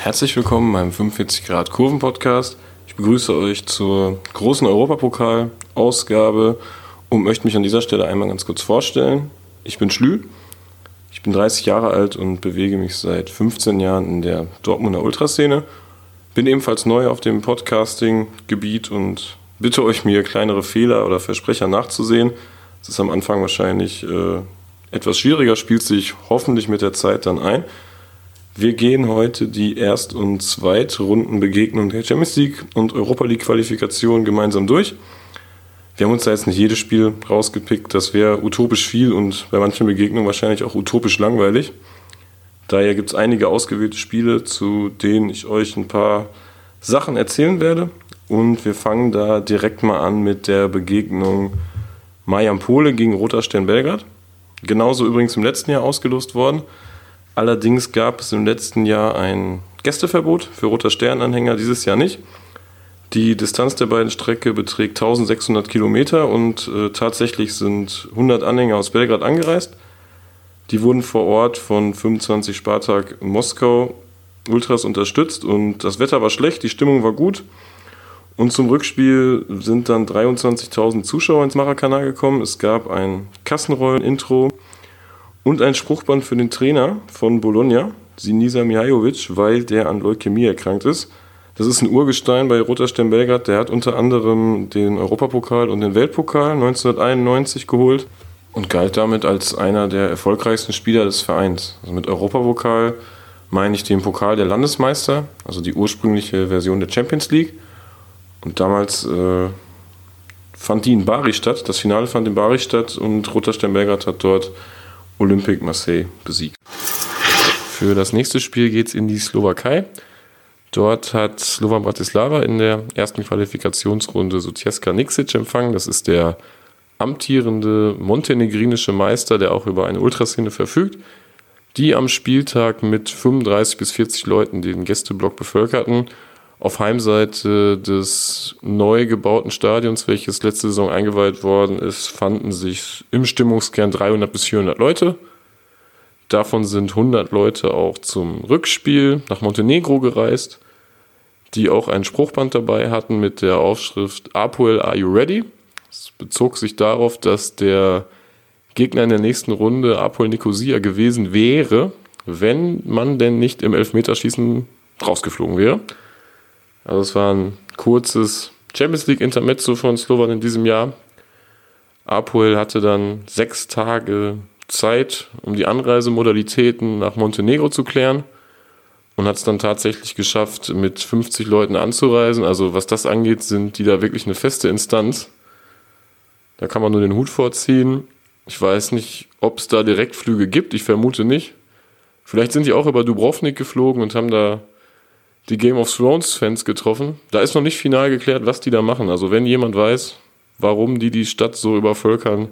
Herzlich willkommen beim 45 Grad Kurven Podcast. Ich begrüße euch zur großen Europapokal-Ausgabe und möchte mich an dieser Stelle einmal ganz kurz vorstellen. Ich bin Schlü, ich bin 30 Jahre alt und bewege mich seit 15 Jahren in der Dortmunder Ultraszene. Bin ebenfalls neu auf dem Podcasting-Gebiet und bitte euch mir kleinere Fehler oder Versprecher nachzusehen. Es ist am Anfang wahrscheinlich äh, etwas schwieriger, spielt sich hoffentlich mit der Zeit dann ein. Wir gehen heute die Erst- und Zweitrundenbegegnung der Champions League und Europa League Qualifikation gemeinsam durch. Wir haben uns da jetzt nicht jedes Spiel rausgepickt, das wäre utopisch viel und bei manchen Begegnungen wahrscheinlich auch utopisch langweilig. Daher gibt es einige ausgewählte Spiele, zu denen ich euch ein paar Sachen erzählen werde. Und wir fangen da direkt mal an mit der Begegnung Majan Pole gegen Roter Stern Belgrad. Genauso übrigens im letzten Jahr ausgelost worden. Allerdings gab es im letzten Jahr ein Gästeverbot für Roter Sternanhänger, dieses Jahr nicht. Die Distanz der beiden Strecke beträgt 1600 Kilometer und äh, tatsächlich sind 100 Anhänger aus Belgrad angereist. Die wurden vor Ort von 25 Spartak Moskau Ultras unterstützt und das Wetter war schlecht, die Stimmung war gut. Und zum Rückspiel sind dann 23.000 Zuschauer ins Maracana gekommen. Es gab ein Kassenrollen-Intro und ein Spruchband für den Trainer von Bologna, Sinisa Mihajovic, weil der an Leukämie erkrankt ist. Das ist ein Urgestein bei Roter Stern Belgrad. Der hat unter anderem den Europapokal und den Weltpokal 1991 geholt und galt damit als einer der erfolgreichsten Spieler des Vereins. Also mit Europapokal meine ich den Pokal der Landesmeister, also die ursprüngliche Version der Champions League. Und damals äh, fand die in Bari statt. Das Finale fand in Bari statt und Roter Stern Belgrad hat dort Olympique Marseille besiegt. Für das nächste Spiel geht es in die Slowakei. Dort hat Slovan Bratislava in der ersten Qualifikationsrunde Sutjeska Niksic empfangen. Das ist der amtierende montenegrinische Meister, der auch über eine Ultraszene verfügt, die am Spieltag mit 35 bis 40 Leuten den Gästeblock bevölkerten. Auf Heimseite des neu gebauten Stadions, welches letzte Saison eingeweiht worden ist, fanden sich im Stimmungskern 300 bis 400 Leute. Davon sind 100 Leute auch zum Rückspiel nach Montenegro gereist, die auch ein Spruchband dabei hatten mit der Aufschrift Apoel, are you ready? Es bezog sich darauf, dass der Gegner in der nächsten Runde Apoel Nicosia gewesen wäre, wenn man denn nicht im Elfmeterschießen rausgeflogen wäre. Also es war ein kurzes Champions League Intermezzo von Slovan in diesem Jahr. Apoel hatte dann sechs Tage Zeit, um die Anreisemodalitäten nach Montenegro zu klären und hat es dann tatsächlich geschafft, mit 50 Leuten anzureisen. Also was das angeht, sind die da wirklich eine feste Instanz. Da kann man nur den Hut vorziehen. Ich weiß nicht, ob es da Direktflüge gibt. Ich vermute nicht. Vielleicht sind die auch über Dubrovnik geflogen und haben da die Game of Thrones Fans getroffen. Da ist noch nicht final geklärt, was die da machen. Also wenn jemand weiß, warum die die Stadt so übervölkern,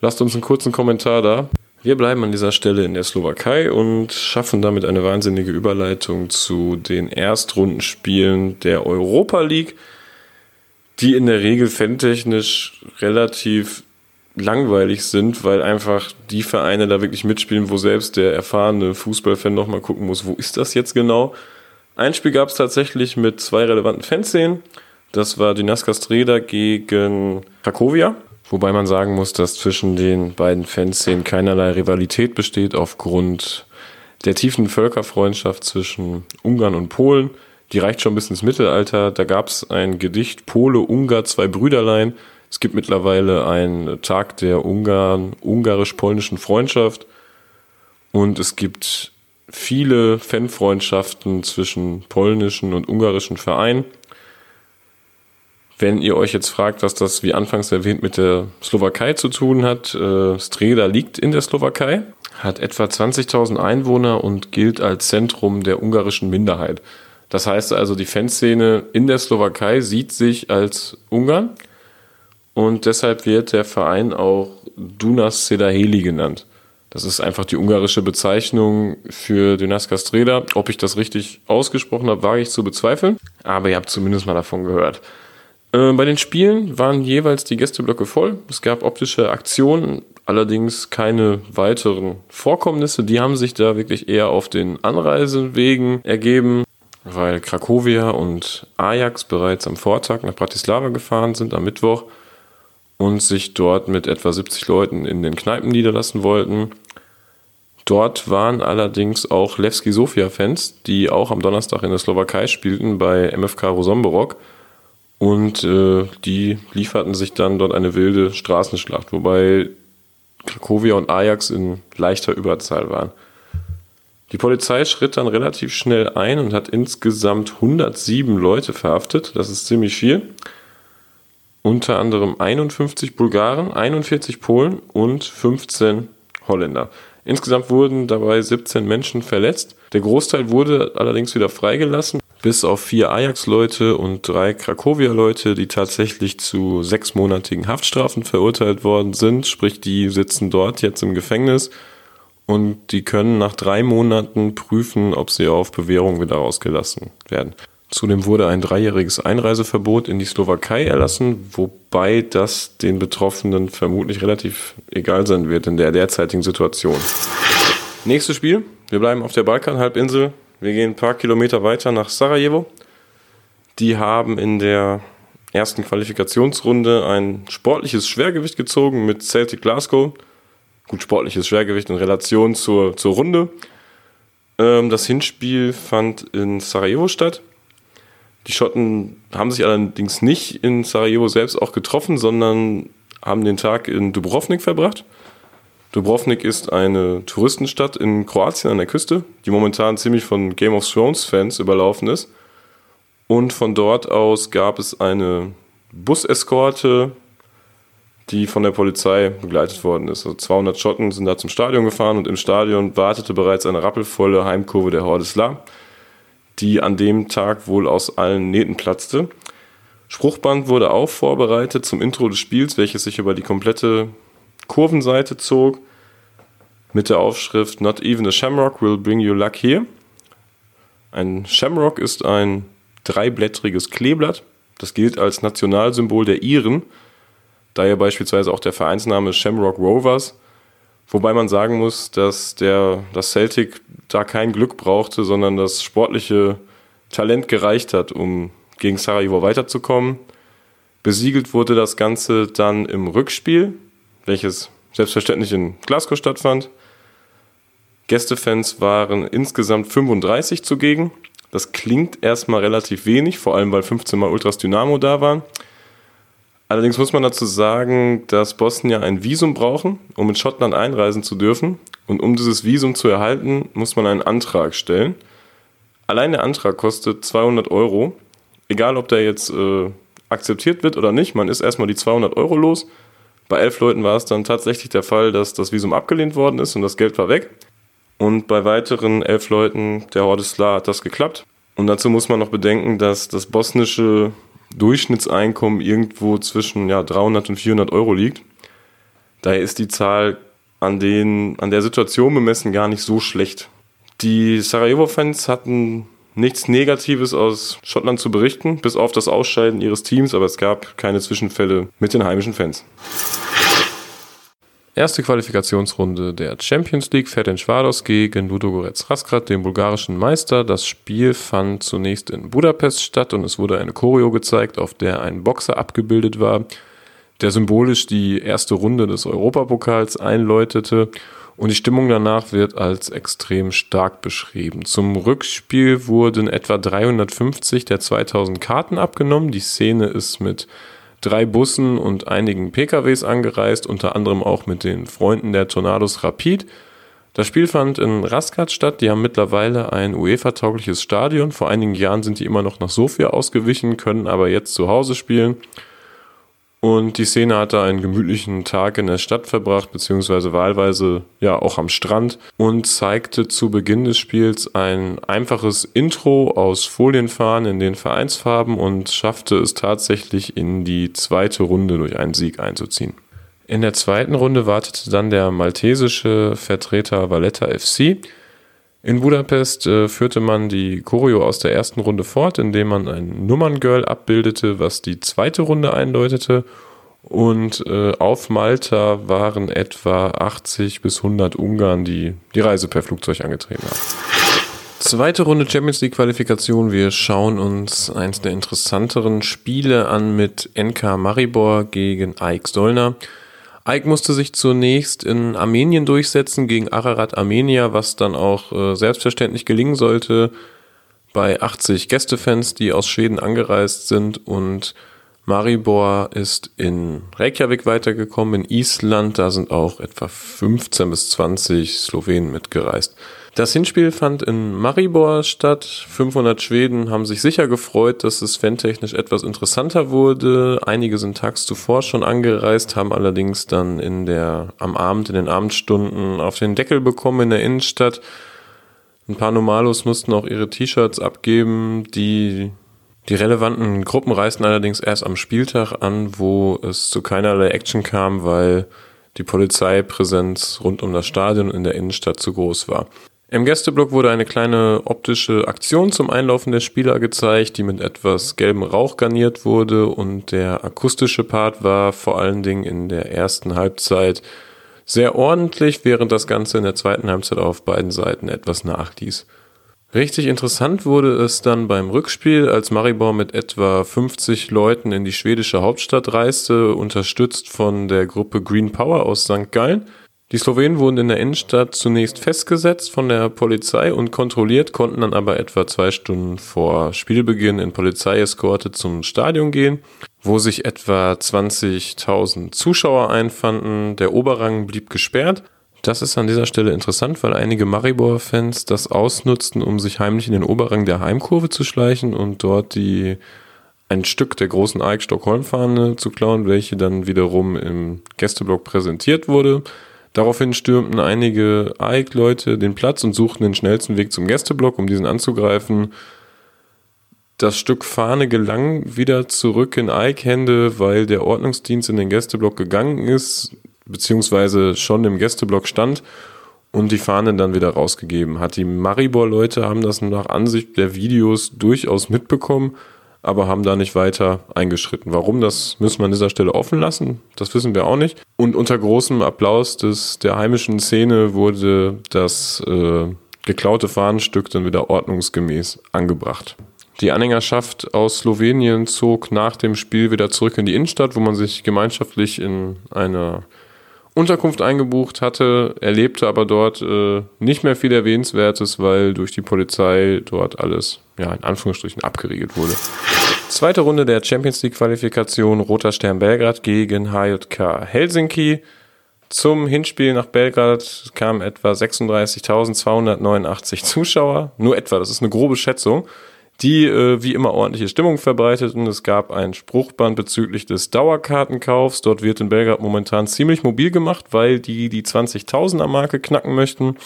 lasst uns einen kurzen Kommentar da. Wir bleiben an dieser Stelle in der Slowakei und schaffen damit eine wahnsinnige Überleitung zu den Erstrundenspielen der Europa League, die in der Regel fantechnisch relativ langweilig sind, weil einfach die Vereine da wirklich mitspielen, wo selbst der erfahrene Fußballfan nochmal gucken muss, wo ist das jetzt genau? Ein Spiel gab es tatsächlich mit zwei relevanten Fanszenen. Das war Dinaska Streda gegen Krakowia. Wobei man sagen muss, dass zwischen den beiden Fanszenen keinerlei Rivalität besteht aufgrund der tiefen Völkerfreundschaft zwischen Ungarn und Polen. Die reicht schon bis ins Mittelalter. Da gab es ein Gedicht Pole, Ungar, zwei Brüderlein. Es gibt mittlerweile einen Tag der Ungarn, ungarisch-polnischen Freundschaft. Und es gibt viele Fanfreundschaften zwischen polnischen und ungarischen Vereinen. Wenn ihr euch jetzt fragt, was das, wie anfangs erwähnt, mit der Slowakei zu tun hat, äh, Streda liegt in der Slowakei, hat etwa 20.000 Einwohner und gilt als Zentrum der ungarischen Minderheit. Das heißt also, die Fanszene in der Slowakei sieht sich als Ungarn und deshalb wird der Verein auch Dunas Sedaheli genannt. Das ist einfach die ungarische Bezeichnung für Dynaska Streda. Ob ich das richtig ausgesprochen habe, wage ich zu bezweifeln. Aber ihr habt zumindest mal davon gehört. Äh, bei den Spielen waren jeweils die Gästeblöcke voll. Es gab optische Aktionen, allerdings keine weiteren Vorkommnisse. Die haben sich da wirklich eher auf den Anreisewegen ergeben. weil Krakowia und Ajax bereits am Vortag nach Bratislava gefahren sind am Mittwoch und sich dort mit etwa 70 Leuten in den Kneipen niederlassen wollten. Dort waren allerdings auch Levski Sofia-Fans, die auch am Donnerstag in der Slowakei spielten bei MFK Rosomborok. Und äh, die lieferten sich dann dort eine wilde Straßenschlacht, wobei Krakowia und Ajax in leichter Überzahl waren. Die Polizei schritt dann relativ schnell ein und hat insgesamt 107 Leute verhaftet. Das ist ziemlich viel. Unter anderem 51 Bulgaren, 41 Polen und 15 Holländer. Insgesamt wurden dabei 17 Menschen verletzt. Der Großteil wurde allerdings wieder freigelassen, bis auf vier Ajax-Leute und drei Krakowia-Leute, die tatsächlich zu sechsmonatigen Haftstrafen verurteilt worden sind. Sprich, die sitzen dort jetzt im Gefängnis und die können nach drei Monaten prüfen, ob sie auf Bewährung wieder rausgelassen werden. Zudem wurde ein dreijähriges Einreiseverbot in die Slowakei erlassen, wobei das den Betroffenen vermutlich relativ egal sein wird in der derzeitigen Situation. Nächstes Spiel. Wir bleiben auf der Balkanhalbinsel. Wir gehen ein paar Kilometer weiter nach Sarajevo. Die haben in der ersten Qualifikationsrunde ein sportliches Schwergewicht gezogen mit Celtic Glasgow. Gut, sportliches Schwergewicht in Relation zur, zur Runde. Ähm, das Hinspiel fand in Sarajevo statt. Die Schotten haben sich allerdings nicht in Sarajevo selbst auch getroffen, sondern haben den Tag in Dubrovnik verbracht. Dubrovnik ist eine Touristenstadt in Kroatien an der Küste, die momentan ziemlich von Game of Thrones Fans überlaufen ist. Und von dort aus gab es eine Buseskorte, die von der Polizei begleitet worden ist. Also 200 Schotten sind da zum Stadion gefahren und im Stadion wartete bereits eine rappelvolle Heimkurve der Horde Sla die an dem Tag wohl aus allen Nähten platzte. Spruchband wurde auch vorbereitet zum Intro des Spiels, welches sich über die komplette Kurvenseite zog, mit der Aufschrift Not even a Shamrock will bring you luck here. Ein Shamrock ist ein dreiblättriges Kleeblatt. Das gilt als Nationalsymbol der Iren, daher beispielsweise auch der Vereinsname Shamrock Rovers Wobei man sagen muss, dass der, das Celtic da kein Glück brauchte, sondern das sportliche Talent gereicht hat, um gegen Sarajevo weiterzukommen. Besiegelt wurde das Ganze dann im Rückspiel, welches selbstverständlich in Glasgow stattfand. Gästefans waren insgesamt 35 zugegen. Das klingt erstmal relativ wenig, vor allem weil 15 Mal Ultras Dynamo da waren. Allerdings muss man dazu sagen, dass Bosnier ein Visum brauchen, um in Schottland einreisen zu dürfen. Und um dieses Visum zu erhalten, muss man einen Antrag stellen. Allein der Antrag kostet 200 Euro. Egal, ob der jetzt äh, akzeptiert wird oder nicht, man ist erstmal die 200 Euro los. Bei elf Leuten war es dann tatsächlich der Fall, dass das Visum abgelehnt worden ist und das Geld war weg. Und bei weiteren elf Leuten der Hordesla hat das geklappt. Und dazu muss man noch bedenken, dass das bosnische Durchschnittseinkommen irgendwo zwischen ja, 300 und 400 Euro liegt. Daher ist die Zahl an, den, an der Situation bemessen gar nicht so schlecht. Die Sarajevo-Fans hatten nichts Negatives aus Schottland zu berichten, bis auf das Ausscheiden ihres Teams, aber es gab keine Zwischenfälle mit den heimischen Fans. Erste Qualifikationsrunde der Champions League fährt in Schwados gegen Ludogorets Rasgrad, den bulgarischen Meister. Das Spiel fand zunächst in Budapest statt und es wurde eine Choreo gezeigt, auf der ein Boxer abgebildet war, der symbolisch die erste Runde des Europapokals einläutete. Und die Stimmung danach wird als extrem stark beschrieben. Zum Rückspiel wurden etwa 350 der 2000 Karten abgenommen. Die Szene ist mit drei Bussen und einigen PKWs angereist, unter anderem auch mit den Freunden der Tornados Rapid. Das Spiel fand in Raskat statt. Die haben mittlerweile ein UEFA-taugliches Stadion. Vor einigen Jahren sind die immer noch nach Sofia ausgewichen, können aber jetzt zu Hause spielen. Und die Szene hatte einen gemütlichen Tag in der Stadt verbracht, beziehungsweise wahlweise ja auch am Strand und zeigte zu Beginn des Spiels ein einfaches Intro aus Folienfahnen in den Vereinsfarben und schaffte es tatsächlich in die zweite Runde durch einen Sieg einzuziehen. In der zweiten Runde wartete dann der maltesische Vertreter Valletta FC, in Budapest äh, führte man die Choreo aus der ersten Runde fort, indem man ein Nummerngirl abbildete, was die zweite Runde eindeutete. Und äh, auf Malta waren etwa 80 bis 100 Ungarn, die die Reise per Flugzeug angetreten haben. Zweite Runde Champions League Qualifikation. Wir schauen uns eins der interessanteren Spiele an mit NK Maribor gegen Aik Solna. Aik musste sich zunächst in Armenien durchsetzen gegen Ararat Armenia, was dann auch äh, selbstverständlich gelingen sollte bei 80 Gästefans, die aus Schweden angereist sind und Maribor ist in Reykjavik weitergekommen, in Island, da sind auch etwa 15 bis 20 Slowenen mitgereist. Das Hinspiel fand in Maribor statt. 500 Schweden haben sich sicher gefreut, dass es fantechnisch etwas interessanter wurde. Einige sind tags zuvor schon angereist, haben allerdings dann in der, am Abend, in den Abendstunden auf den Deckel bekommen in der Innenstadt. Ein paar Normalos mussten auch ihre T-Shirts abgeben. Die, die relevanten Gruppen reisten allerdings erst am Spieltag an, wo es zu keinerlei Action kam, weil die Polizeipräsenz rund um das Stadion in der Innenstadt zu groß war. Im Gästeblock wurde eine kleine optische Aktion zum Einlaufen der Spieler gezeigt, die mit etwas gelbem Rauch garniert wurde und der akustische Part war vor allen Dingen in der ersten Halbzeit sehr ordentlich, während das Ganze in der zweiten Halbzeit auf beiden Seiten etwas nachließ. Richtig interessant wurde es dann beim Rückspiel, als Maribor mit etwa 50 Leuten in die schwedische Hauptstadt reiste, unterstützt von der Gruppe Green Power aus St. Gallen. Die Slowenen wurden in der Innenstadt zunächst festgesetzt von der Polizei und kontrolliert, konnten dann aber etwa zwei Stunden vor Spielbeginn in Polizeieskorte zum Stadion gehen, wo sich etwa 20.000 Zuschauer einfanden. Der Oberrang blieb gesperrt. Das ist an dieser Stelle interessant, weil einige Maribor-Fans das ausnutzten, um sich heimlich in den Oberrang der Heimkurve zu schleichen und dort die ein Stück der großen Eik Stockholm-Fahne zu klauen, welche dann wiederum im Gästeblock präsentiert wurde. Daraufhin stürmten einige AIK-Leute den Platz und suchten den schnellsten Weg zum Gästeblock, um diesen anzugreifen. Das Stück Fahne gelang wieder zurück in AIK-Hände, weil der Ordnungsdienst in den Gästeblock gegangen ist, beziehungsweise schon im Gästeblock stand und die Fahne dann wieder rausgegeben hat. Die Maribor-Leute haben das nach Ansicht der Videos durchaus mitbekommen aber haben da nicht weiter eingeschritten. Warum, das müssen wir an dieser Stelle offen lassen, das wissen wir auch nicht. Und unter großem Applaus des, der heimischen Szene wurde das äh, geklaute Fahnenstück dann wieder ordnungsgemäß angebracht. Die Anhängerschaft aus Slowenien zog nach dem Spiel wieder zurück in die Innenstadt, wo man sich gemeinschaftlich in einer Unterkunft eingebucht hatte, erlebte aber dort äh, nicht mehr viel Erwähnenswertes, weil durch die Polizei dort alles, ja, in Anführungsstrichen abgeriegelt wurde. Zweite Runde der Champions League Qualifikation Roter Stern Belgrad gegen HJK Helsinki. Zum Hinspiel nach Belgrad kamen etwa 36.289 Zuschauer. Nur etwa, das ist eine grobe Schätzung die äh, wie immer ordentliche Stimmung verbreitet und es gab ein Spruchband bezüglich des Dauerkartenkaufs. Dort wird in Belgrad momentan ziemlich mobil gemacht, weil die die 20.000er Marke knacken möchten.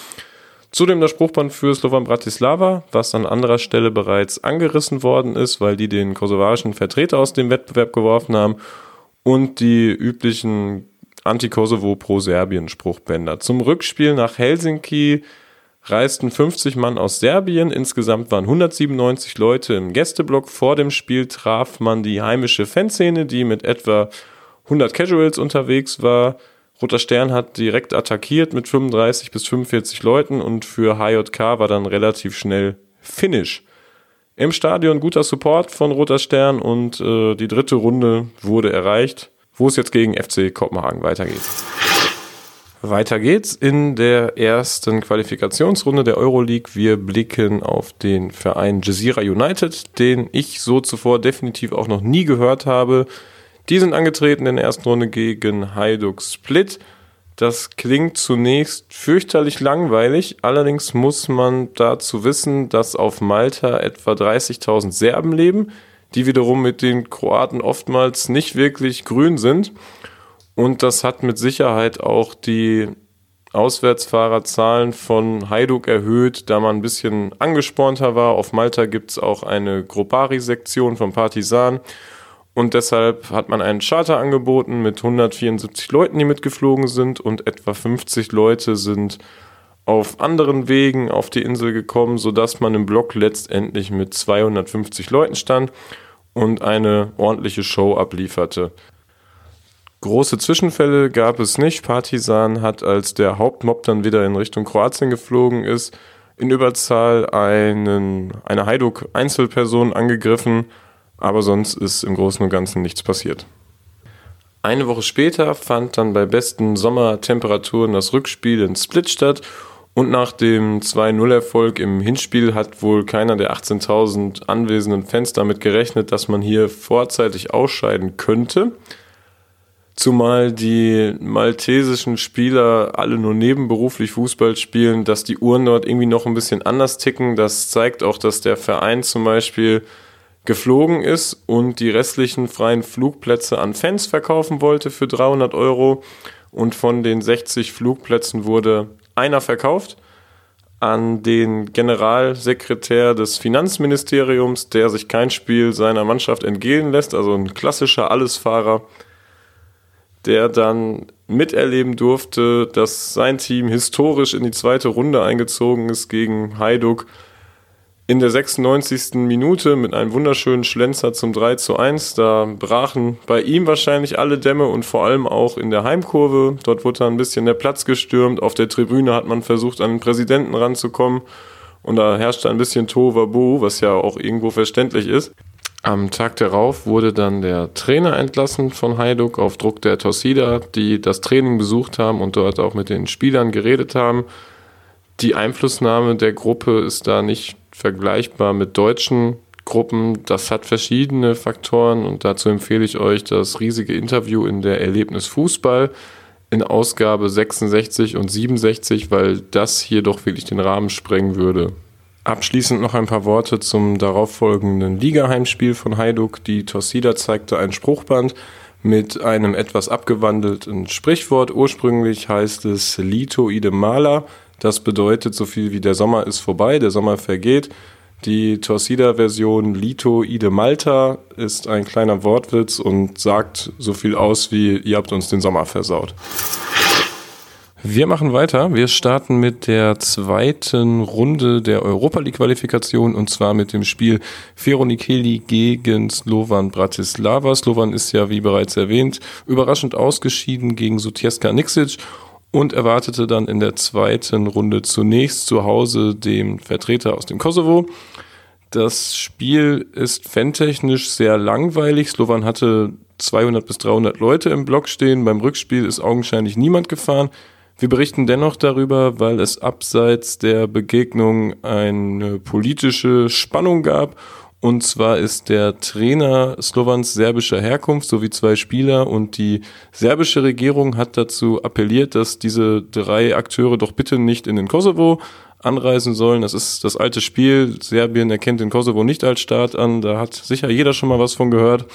Zudem das Spruchband für Slovan Bratislava, was an anderer Stelle bereits angerissen worden ist, weil die den kosovarischen Vertreter aus dem Wettbewerb geworfen haben und die üblichen Anti-Kosovo pro-Serbien Spruchbänder. Zum Rückspiel nach Helsinki reisten 50 Mann aus Serbien. Insgesamt waren 197 Leute im Gästeblock. Vor dem Spiel traf man die heimische Fanszene, die mit etwa 100 Casuals unterwegs war. Roter Stern hat direkt attackiert mit 35 bis 45 Leuten und für HJK war dann relativ schnell Finish. Im Stadion guter Support von Roter Stern und äh, die dritte Runde wurde erreicht, wo es jetzt gegen FC Kopenhagen weitergeht. Weiter geht's in der ersten Qualifikationsrunde der Euroleague. Wir blicken auf den Verein Jazeera United, den ich so zuvor definitiv auch noch nie gehört habe. Die sind angetreten in der ersten Runde gegen Hajduk Split. Das klingt zunächst fürchterlich langweilig, allerdings muss man dazu wissen, dass auf Malta etwa 30.000 Serben leben, die wiederum mit den Kroaten oftmals nicht wirklich grün sind. Und das hat mit Sicherheit auch die Auswärtsfahrerzahlen von Hajduk erhöht, da man ein bisschen angespornter war. Auf Malta gibt es auch eine Gruppari-Sektion von Partisan. Und deshalb hat man einen Charter angeboten mit 174 Leuten, die mitgeflogen sind. Und etwa 50 Leute sind auf anderen Wegen auf die Insel gekommen, sodass man im Block letztendlich mit 250 Leuten stand und eine ordentliche Show ablieferte. Große Zwischenfälle gab es nicht. Partisan hat, als der Hauptmob dann wieder in Richtung Kroatien geflogen ist, in Überzahl einen, eine Heiduk-Einzelperson angegriffen, aber sonst ist im Großen und Ganzen nichts passiert. Eine Woche später fand dann bei besten Sommertemperaturen das Rückspiel in Split statt und nach dem 2-0-Erfolg im Hinspiel hat wohl keiner der 18.000 anwesenden Fans damit gerechnet, dass man hier vorzeitig ausscheiden könnte. Zumal die maltesischen Spieler alle nur nebenberuflich Fußball spielen, dass die Uhren dort irgendwie noch ein bisschen anders ticken. Das zeigt auch, dass der Verein zum Beispiel geflogen ist und die restlichen freien Flugplätze an Fans verkaufen wollte für 300 Euro. Und von den 60 Flugplätzen wurde einer verkauft an den Generalsekretär des Finanzministeriums, der sich kein Spiel seiner Mannschaft entgehen lässt, also ein klassischer Allesfahrer, der dann miterleben durfte, dass sein Team historisch in die zweite Runde eingezogen ist gegen Hajduk in der 96. Minute mit einem wunderschönen Schlenzer zum 3 zu 1. Da brachen bei ihm wahrscheinlich alle Dämme und vor allem auch in der Heimkurve. Dort wurde dann ein bisschen der Platz gestürmt. Auf der Tribüne hat man versucht, an den Präsidenten ranzukommen. Und da herrschte ein bisschen Tohuwabohu, was ja auch irgendwo verständlich ist. Am Tag darauf wurde dann der Trainer entlassen von Hajduk auf Druck der Torsida, die das Training besucht haben und dort auch mit den Spielern geredet haben. Die Einflussnahme der Gruppe ist da nicht vergleichbar mit deutschen Gruppen. Das hat verschiedene Faktoren und dazu empfehle ich euch das riesige Interview in der Erlebnis Fußball in Ausgabe 66 und 67, weil das hier doch wirklich den Rahmen sprengen würde. Abschließend noch ein paar Worte zum darauffolgenden Ligaheimspiel von Hajduk. Die Torsida zeigte ein Spruchband mit einem etwas abgewandelten Sprichwort. Ursprünglich heißt es Lito ide Mala, das bedeutet so viel wie der Sommer ist vorbei, der Sommer vergeht. Die Torsida-Version Lito Ide Malta ist ein kleiner Wortwitz und sagt so viel aus wie ihr habt uns den Sommer versaut. Wir machen weiter. Wir starten mit der zweiten Runde der Europa League Qualifikation und zwar mit dem Spiel Veronikeli gegen Slovan Bratislava. Slovan ist ja, wie bereits erwähnt, überraschend ausgeschieden gegen Sutjeska Niksic und erwartete dann in der zweiten Runde zunächst zu Hause den Vertreter aus dem Kosovo. Das Spiel ist fantechnisch sehr langweilig. Slovan hatte 200 bis 300 Leute im Block stehen. Beim Rückspiel ist augenscheinlich niemand gefahren. Wir berichten dennoch darüber, weil es abseits der Begegnung eine politische Spannung gab und zwar ist der Trainer Slowans serbischer Herkunft sowie zwei Spieler und die serbische Regierung hat dazu appelliert, dass diese drei Akteure doch bitte nicht in den Kosovo anreisen sollen. Das ist das alte Spiel. Serbien erkennt den Kosovo nicht als Staat an. Da hat sicher jeder schon mal was von gehört.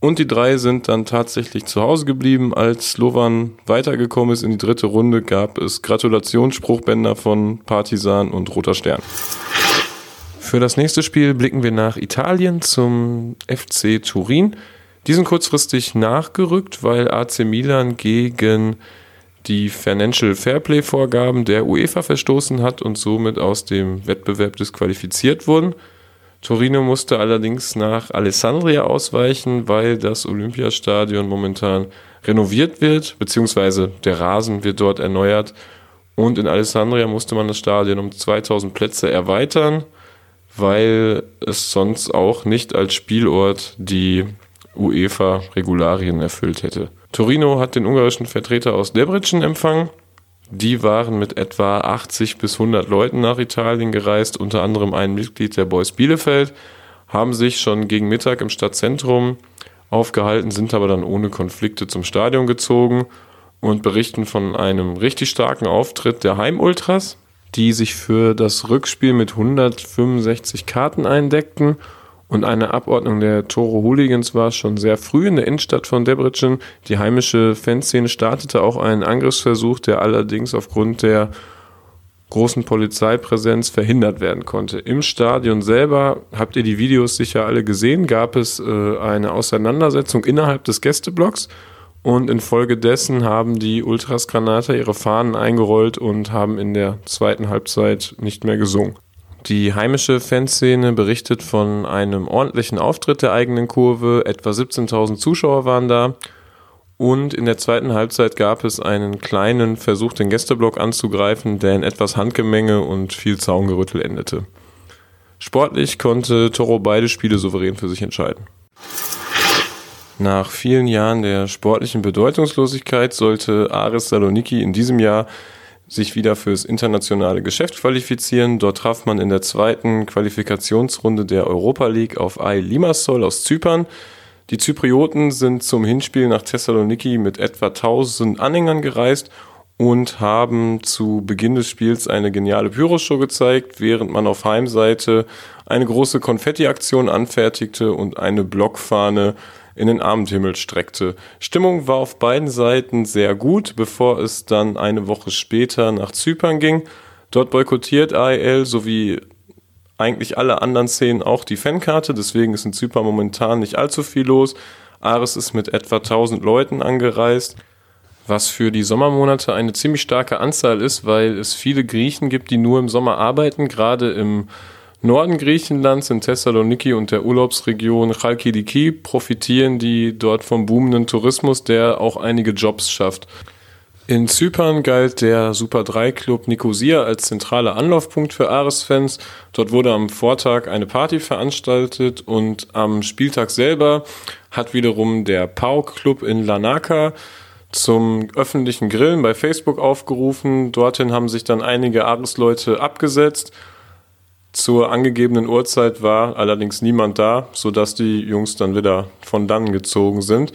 Und die drei sind dann tatsächlich zu Hause geblieben. Als Slovan weitergekommen ist in die dritte Runde, gab es Gratulationsspruchbänder von Partisan und Roter Stern. Für das nächste Spiel blicken wir nach Italien zum FC Turin. Die sind kurzfristig nachgerückt, weil AC Milan gegen die Financial Fairplay Vorgaben der UEFA verstoßen hat und somit aus dem Wettbewerb disqualifiziert wurden. Torino musste allerdings nach Alessandria ausweichen, weil das Olympiastadion momentan renoviert wird, beziehungsweise der Rasen wird dort erneuert. Und in Alessandria musste man das Stadion um 2000 Plätze erweitern weil es sonst auch nicht als Spielort die UEFA-Regularien erfüllt hätte. Torino hat den ungarischen Vertreter aus Debrecen empfangen. Die waren mit etwa 80 bis 100 Leuten nach Italien gereist, unter anderem ein Mitglied der Boys Bielefeld, haben sich schon gegen Mittag im Stadtzentrum aufgehalten, sind aber dann ohne Konflikte zum Stadion gezogen und berichten von einem richtig starken Auftritt der Heimultras die sich für das Rückspiel mit 165 Karten eindeckten. Und eine Abordnung der Toro Hooligans war schon sehr früh in der Innenstadt von Debrecen. Die heimische Fanszene startete auch einen Angriffsversuch, der allerdings aufgrund der großen Polizeipräsenz verhindert werden konnte. Im Stadion selber, habt ihr die Videos sicher alle gesehen, gab es äh, eine Auseinandersetzung innerhalb des Gästeblocks und infolgedessen haben die Ultras Granata ihre Fahnen eingerollt und haben in der zweiten Halbzeit nicht mehr gesungen. Die heimische Fanszene berichtet von einem ordentlichen Auftritt der eigenen Kurve. Etwa 17.000 Zuschauer waren da. Und in der zweiten Halbzeit gab es einen kleinen Versuch, den Gästeblock anzugreifen, der in etwas Handgemenge und viel Zaungerüttel endete. Sportlich konnte Toro beide Spiele souverän für sich entscheiden. Nach vielen Jahren der sportlichen Bedeutungslosigkeit sollte Aris Saloniki in diesem Jahr sich wieder fürs internationale Geschäft qualifizieren. Dort traf man in der zweiten Qualifikationsrunde der Europa League auf Ay Limassol aus Zypern. Die Zyprioten sind zum Hinspiel nach Thessaloniki mit etwa 1000 Anhängern gereist und haben zu Beginn des Spiels eine geniale Pyroshow gezeigt, während man auf Heimseite eine große Konfettiaktion anfertigte und eine Blockfahne in den Abendhimmel streckte. Stimmung war auf beiden Seiten sehr gut, bevor es dann eine Woche später nach Zypern ging. Dort boykottiert AEL sowie eigentlich alle anderen Szenen auch die Fankarte, deswegen ist in Zypern momentan nicht allzu viel los. Ares ist mit etwa 1000 Leuten angereist, was für die Sommermonate eine ziemlich starke Anzahl ist, weil es viele Griechen gibt, die nur im Sommer arbeiten, gerade im Norden Griechenlands, in Thessaloniki und der Urlaubsregion Chalkidiki profitieren die dort vom boomenden Tourismus, der auch einige Jobs schafft. In Zypern galt der Super 3 Club Nicosia als zentraler Anlaufpunkt für Ares-Fans. Dort wurde am Vortag eine Party veranstaltet und am Spieltag selber hat wiederum der PAOK Club in Lanaka zum öffentlichen Grillen bei Facebook aufgerufen. Dorthin haben sich dann einige Ares-Leute abgesetzt. Zur angegebenen Uhrzeit war allerdings niemand da, sodass die Jungs dann wieder von dann gezogen sind.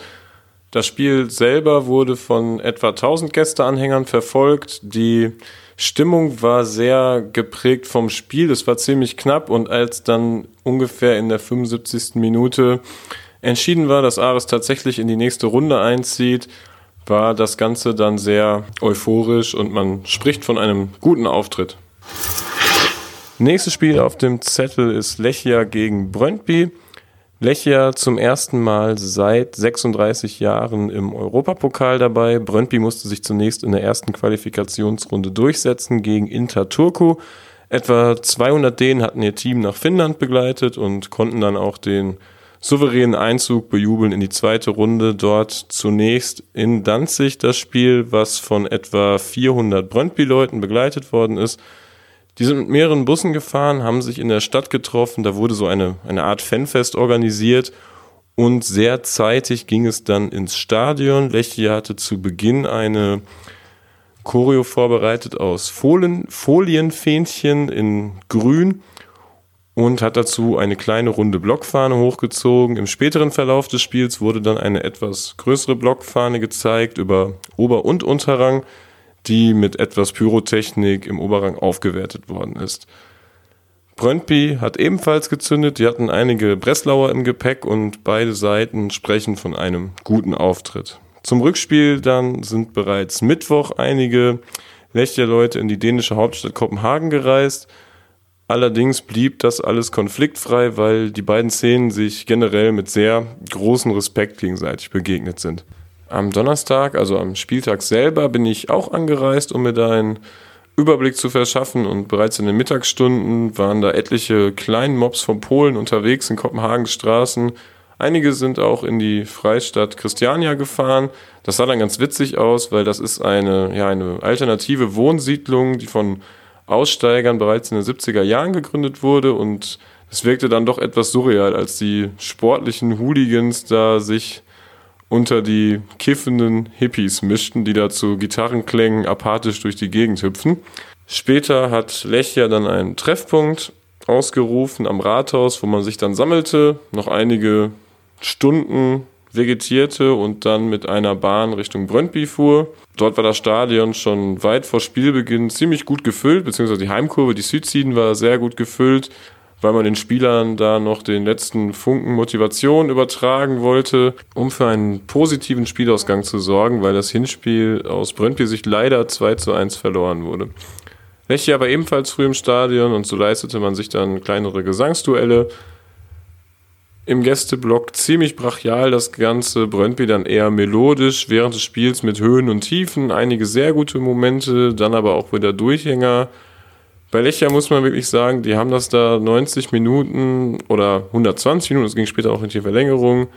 Das Spiel selber wurde von etwa 1000 Gästeanhängern verfolgt. Die Stimmung war sehr geprägt vom Spiel. Es war ziemlich knapp und als dann ungefähr in der 75. Minute entschieden war, dass Ares tatsächlich in die nächste Runde einzieht, war das Ganze dann sehr euphorisch und man spricht von einem guten Auftritt. Nächstes Spiel auf dem Zettel ist Lechia gegen Brøndby. Lechia zum ersten Mal seit 36 Jahren im Europapokal dabei. Brøndby musste sich zunächst in der ersten Qualifikationsrunde durchsetzen gegen Inter Turku. Etwa 200 Dänen hatten ihr Team nach Finnland begleitet und konnten dann auch den souveränen Einzug bejubeln in die zweite Runde. Dort zunächst in Danzig das Spiel, was von etwa 400 Brøndby-Leuten begleitet worden ist. Die sind mit mehreren Bussen gefahren, haben sich in der Stadt getroffen, da wurde so eine, eine Art Fanfest organisiert und sehr zeitig ging es dann ins Stadion. Lechia hatte zu Beginn eine Choreo vorbereitet aus Folien, Folienfähnchen in grün und hat dazu eine kleine runde Blockfahne hochgezogen. Im späteren Verlauf des Spiels wurde dann eine etwas größere Blockfahne gezeigt über Ober- und Unterrang die mit etwas Pyrotechnik im Oberrang aufgewertet worden ist. Brøndby hat ebenfalls gezündet, die hatten einige Breslauer im Gepäck und beide Seiten sprechen von einem guten Auftritt. Zum Rückspiel dann sind bereits Mittwoch einige Lechia-Leute in die dänische Hauptstadt Kopenhagen gereist. Allerdings blieb das alles konfliktfrei, weil die beiden Szenen sich generell mit sehr großem Respekt gegenseitig begegnet sind. Am Donnerstag, also am Spieltag selber, bin ich auch angereist, um mir da einen Überblick zu verschaffen und bereits in den Mittagsstunden waren da etliche kleinen Mobs von Polen unterwegs in Kopenhagens Straßen. Einige sind auch in die Freistadt Christiania gefahren. Das sah dann ganz witzig aus, weil das ist eine, ja, eine alternative Wohnsiedlung, die von Aussteigern bereits in den 70er Jahren gegründet wurde und es wirkte dann doch etwas surreal, als die sportlichen Hooligans da sich unter die kiffenden Hippies mischten, die da zu Gitarrenklängen apathisch durch die Gegend hüpfen. Später hat Lechia dann einen Treffpunkt ausgerufen am Rathaus, wo man sich dann sammelte, noch einige Stunden vegetierte und dann mit einer Bahn Richtung Brøndby fuhr. Dort war das Stadion schon weit vor Spielbeginn ziemlich gut gefüllt, beziehungsweise die Heimkurve, die Südziehen war sehr gut gefüllt weil man den Spielern da noch den letzten Funken Motivation übertragen wollte, um für einen positiven Spielausgang zu sorgen, weil das Hinspiel aus Brøndby-Sicht leider 2 zu 1 verloren wurde. Lechia war ebenfalls früh im Stadion und so leistete man sich dann kleinere Gesangsduelle. Im Gästeblock ziemlich brachial das Ganze, Brøndby dann eher melodisch während des Spiels mit Höhen und Tiefen, einige sehr gute Momente, dann aber auch wieder Durchhänger. Bei Lechia muss man wirklich sagen, die haben das da 90 Minuten oder 120 Minuten, es ging später auch in die Verlängerung,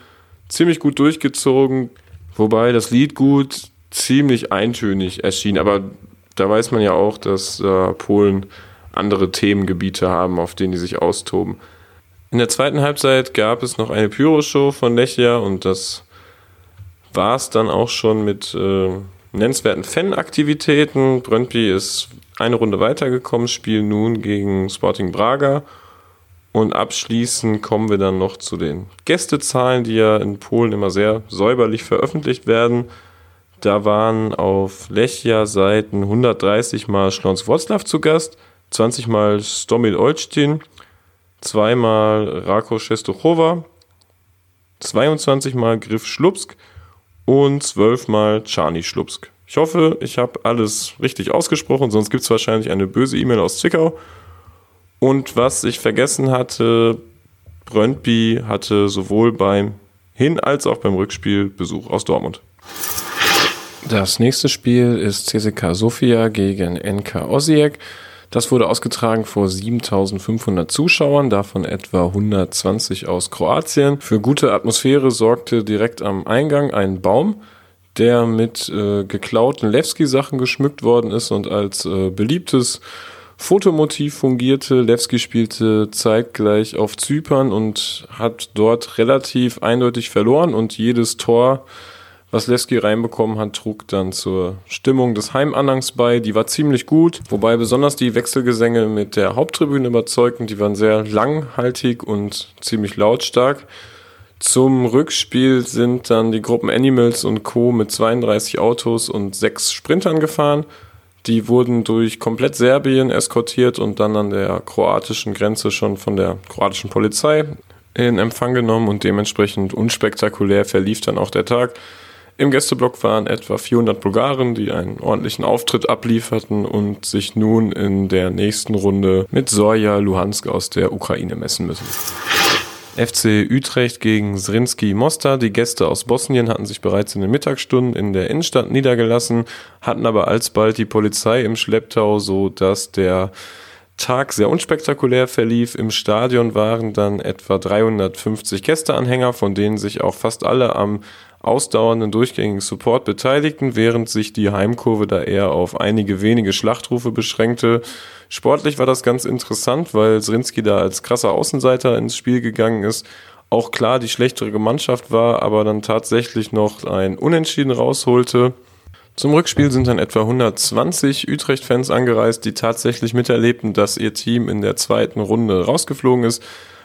ziemlich gut durchgezogen. Wobei das Lied gut ziemlich eintönig erschien, aber da weiß man ja auch, dass äh, Polen andere Themengebiete haben, auf denen die sich austoben. In der zweiten Halbzeit gab es noch eine Pyroshow von Lechia und das war es dann auch schon mit äh, nennenswerten Fanaktivitäten. Brøndby ist eine Runde weitergekommen, spielen nun gegen Sporting Braga. Und abschließend kommen wir dann noch zu den Gästezahlen, die ja in Polen immer sehr säuberlich veröffentlicht werden. Da waren auf Lechia-Seiten 130 Mal Schlons Wroclaw zu Gast, 20 Mal Stomil Olsztyn, zweimal Rako Shestochowa, 22 Mal Griff Schlupsk und 12 Mal Czarny Schlupsk. Ich hoffe, ich habe alles richtig ausgesprochen, sonst gibt es wahrscheinlich eine böse E-Mail aus Zwickau. Und was ich vergessen hatte, Brøndby hatte sowohl beim Hin- als auch beim Rückspiel Besuch aus Dortmund. Das nächste Spiel ist CSK Sofia gegen NK Osijek. Das wurde ausgetragen vor 7500 Zuschauern, davon etwa 120 aus Kroatien. Für gute Atmosphäre sorgte direkt am Eingang ein Baum, der mit äh, geklauten Lewski-Sachen geschmückt worden ist und als äh, beliebtes Fotomotiv fungierte. Lewski spielte zeitgleich auf Zypern und hat dort relativ eindeutig verloren und jedes Tor was Leski reinbekommen hat, trug dann zur Stimmung des Heimanhangs bei. Die war ziemlich gut, wobei besonders die Wechselgesänge mit der Haupttribüne überzeugten. Die waren sehr langhaltig und ziemlich lautstark. Zum Rückspiel sind dann die Gruppen Animals und Co. mit 32 Autos und sechs Sprintern gefahren. Die wurden durch komplett Serbien eskortiert und dann an der kroatischen Grenze schon von der kroatischen Polizei in Empfang genommen und dementsprechend unspektakulär verlief dann auch der Tag. Im Gästeblock waren etwa 400 Bulgaren, die einen ordentlichen Auftritt ablieferten und sich nun in der nächsten Runde mit Sorja Luhansk aus der Ukraine messen müssen. FC Utrecht gegen Zrinski Mostar. Die Gäste aus Bosnien hatten sich bereits in den Mittagsstunden in der Innenstadt niedergelassen, hatten aber alsbald die Polizei im Schlepptau, so dass der Tag sehr unspektakulär verlief. Im Stadion waren dann etwa 350 Gästeanhänger, von denen sich auch fast alle am ausdauernden durchgängigen Support beteiligten, während sich die Heimkurve da eher auf einige wenige Schlachtrufe beschränkte. Sportlich war das ganz interessant, weil Zrinski da als krasser Außenseiter ins Spiel gegangen ist. Auch klar die schlechtere Mannschaft war, aber dann tatsächlich noch ein Unentschieden rausholte. Zum Rückspiel sind dann etwa 120 Utrecht-Fans angereist, die tatsächlich miterlebten, dass ihr Team in der zweiten Runde rausgeflogen ist.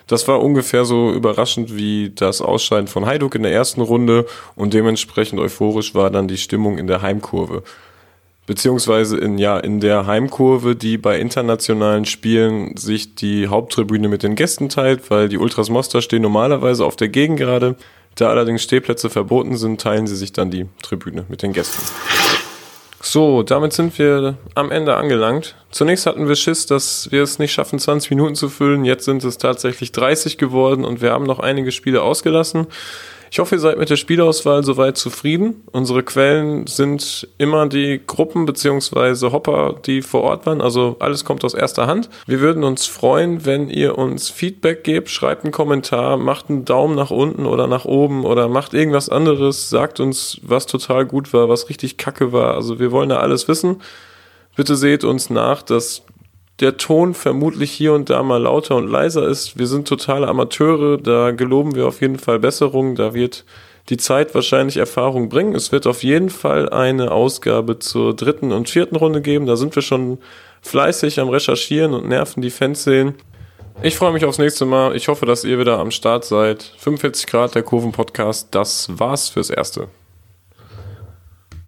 Das war ungefähr so überraschend wie das Ausscheiden von Hajduk in der ersten Runde und dementsprechend euphorisch war dann die Stimmung in der Heimkurve. Beziehungsweise in, ja, in der Heimkurve, die bei internationalen Spielen sich die Haupttribüne mit den Gästen teilt, weil die Ultras Mostar stehen normalerweise auf der Gegengerade. Da allerdings Stehplätze verboten sind, teilen sie sich dann die Tribüne mit den Gästen. So, damit sind wir am Ende angelangt. Zunächst hatten wir Schiss, dass wir es nicht schaffen, 20 Minuten zu füllen. Jetzt sind es tatsächlich 30 geworden und wir haben noch einige Spiele ausgelassen. Ich hoffe, ihr seid mit der Spielauswahl soweit zufrieden. Unsere Quellen sind immer die Gruppen bzw. Hopper, die vor Ort waren. Also alles kommt aus erster Hand. Wir würden uns freuen, wenn ihr uns Feedback gebt. Schreibt einen Kommentar, macht einen Daumen nach unten oder nach oben oder macht irgendwas anderes. Sagt uns, was total gut war, was richtig kacke war. Also wir wollen da alles wissen. Bitte seht uns nach, dass der Ton vermutlich hier und da mal lauter und leiser ist. Wir sind totale Amateure, da geloben wir auf jeden Fall Besserung, da wird die Zeit wahrscheinlich Erfahrung bringen. Es wird auf jeden Fall eine Ausgabe zur dritten und vierten Runde geben. Da sind wir schon fleißig am Recherchieren und nerven die Fanszenen. Ich freue mich aufs nächste Mal. Ich hoffe, dass ihr wieder am Start seid. 45 Grad, der Kurven-Podcast. Das war's fürs Erste.